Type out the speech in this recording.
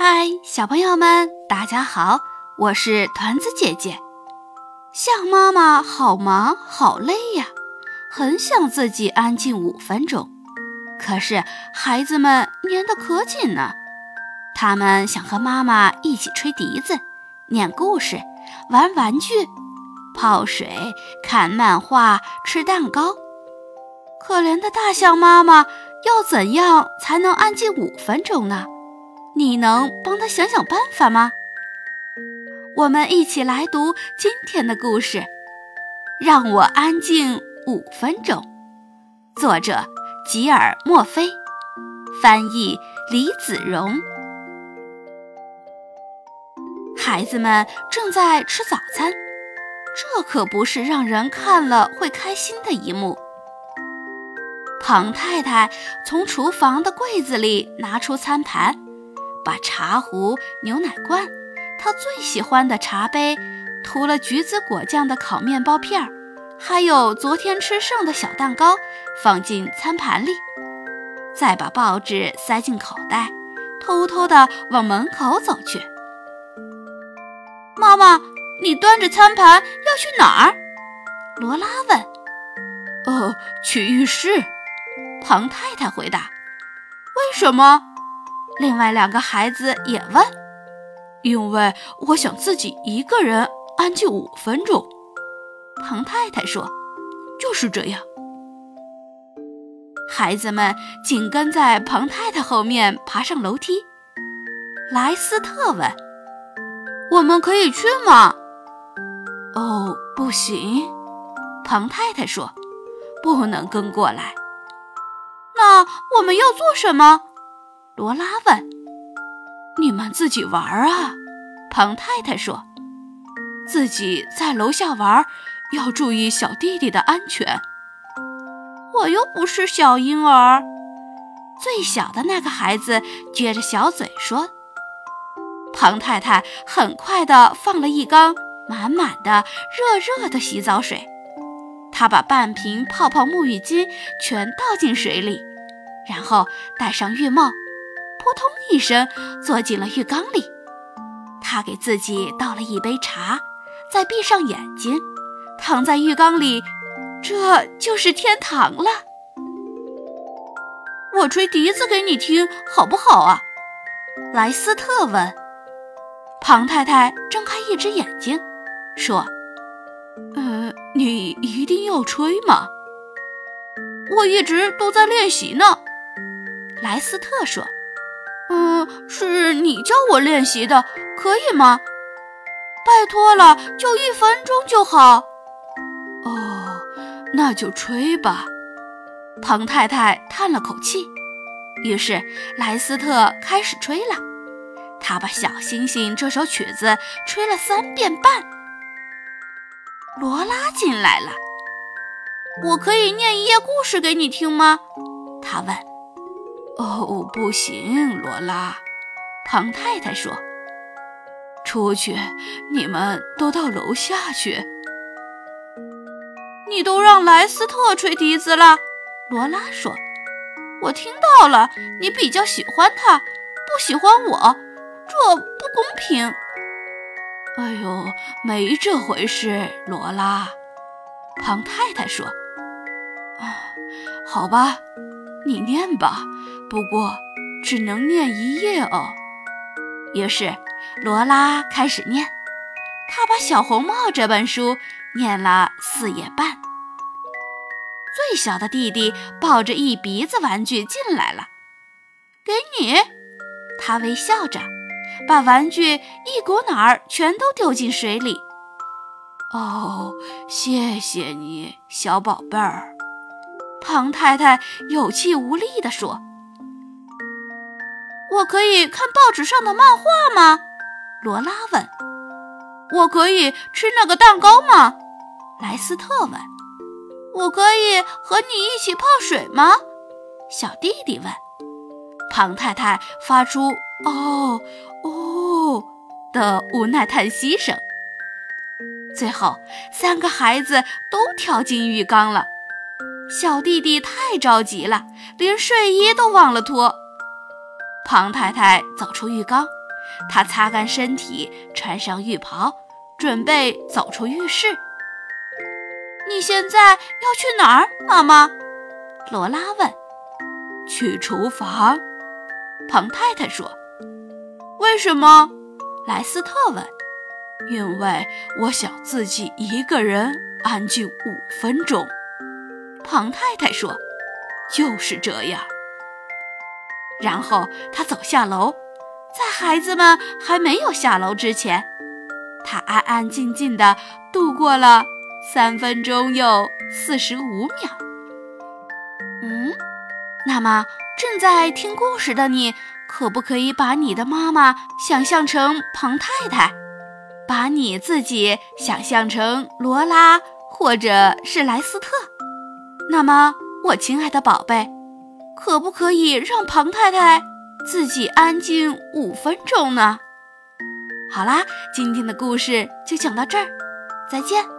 嗨，小朋友们，大家好，我是团子姐姐。象妈妈好忙好累呀，很想自己安静五分钟，可是孩子们粘得可紧呢。他们想和妈妈一起吹笛子、念故事、玩玩具、泡水、看漫画、吃蛋糕。可怜的大象妈妈要怎样才能安静五分钟呢？你能帮他想想办法吗？我们一起来读今天的故事。让我安静五分钟。作者吉尔·墨菲，翻译李子荣。孩子们正在吃早餐，这可不是让人看了会开心的一幕。庞太太从厨房的柜子里拿出餐盘。把茶壶、牛奶罐、他最喜欢的茶杯、涂了橘子果酱的烤面包片儿，还有昨天吃剩的小蛋糕放进餐盘里，再把报纸塞进口袋，偷偷地往门口走去。妈妈，你端着餐盘要去哪儿？罗拉问。哦，去浴室。庞太太回答。为什么？另外两个孩子也问：“因为我想自己一个人安静五分钟。”庞太太说：“就是这样。”孩子们紧跟在庞太太后面爬上楼梯。莱斯特问：“我们可以去吗？”“哦，不行。”庞太太说：“不能跟过来。”“那我们要做什么？”罗拉问：“你们自己玩啊？”庞太太说：“自己在楼下玩，要注意小弟弟的安全。”我又不是小婴儿。最小的那个孩子撅着小嘴说：“庞太太很快地放了一缸满满的热热的洗澡水，她把半瓶泡泡沐浴巾全倒进水里，然后戴上浴帽。”扑通一声，坐进了浴缸里。他给自己倒了一杯茶，再闭上眼睛，躺在浴缸里，这就是天堂了。我吹笛子给你听，好不好啊？莱斯特问。庞太太睁开一只眼睛，说：“呃，你一定要吹吗？我一直都在练习呢。”莱斯特说。嗯，是你教我练习的，可以吗？拜托了，就一分钟就好。哦，那就吹吧。庞太太叹了口气。于是莱斯特开始吹了。他把《小星星》这首曲子吹了三遍半。罗拉进来了。我可以念一页故事给你听吗？他问。哦，不行，罗拉，庞太太说：“出去，你们都到楼下去。”你都让莱斯特吹笛子了，罗拉说：“我听到了，你比较喜欢他，不喜欢我，这不公平。”哎呦，没这回事，罗拉，庞太太说：“啊，好吧，你念吧。”不过，只能念一页哦。于是，罗拉开始念。她把《小红帽》这本书念了四页半。最小的弟弟抱着一鼻子玩具进来了，给你。他微笑着，把玩具一股脑儿全都丢进水里。哦，谢谢你，小宝贝儿。庞太太有气无力地说。我可以看报纸上的漫画吗？罗拉问。我可以吃那个蛋糕吗？莱斯特问。我可以和你一起泡水吗？小弟弟问。庞太太发出“哦哦”的无奈叹息声。最后，三个孩子都跳进浴缸了。小弟弟太着急了，连睡衣都忘了脱。庞太太走出浴缸，她擦干身体，穿上浴袍，准备走出浴室。你现在要去哪儿，妈妈？罗拉问。去厨房，庞太太说。为什么？莱斯特问。因为我想自己一个人安静五分钟。庞太太说。就是这样。然后他走下楼，在孩子们还没有下楼之前，他安安静静地度过了三分钟又四十五秒。嗯，那么正在听故事的你，可不可以把你的妈妈想象成庞太太，把你自己想象成罗拉或者是莱斯特？那么，我亲爱的宝贝。可不可以让庞太太自己安静五分钟呢？好啦，今天的故事就讲到这儿，再见。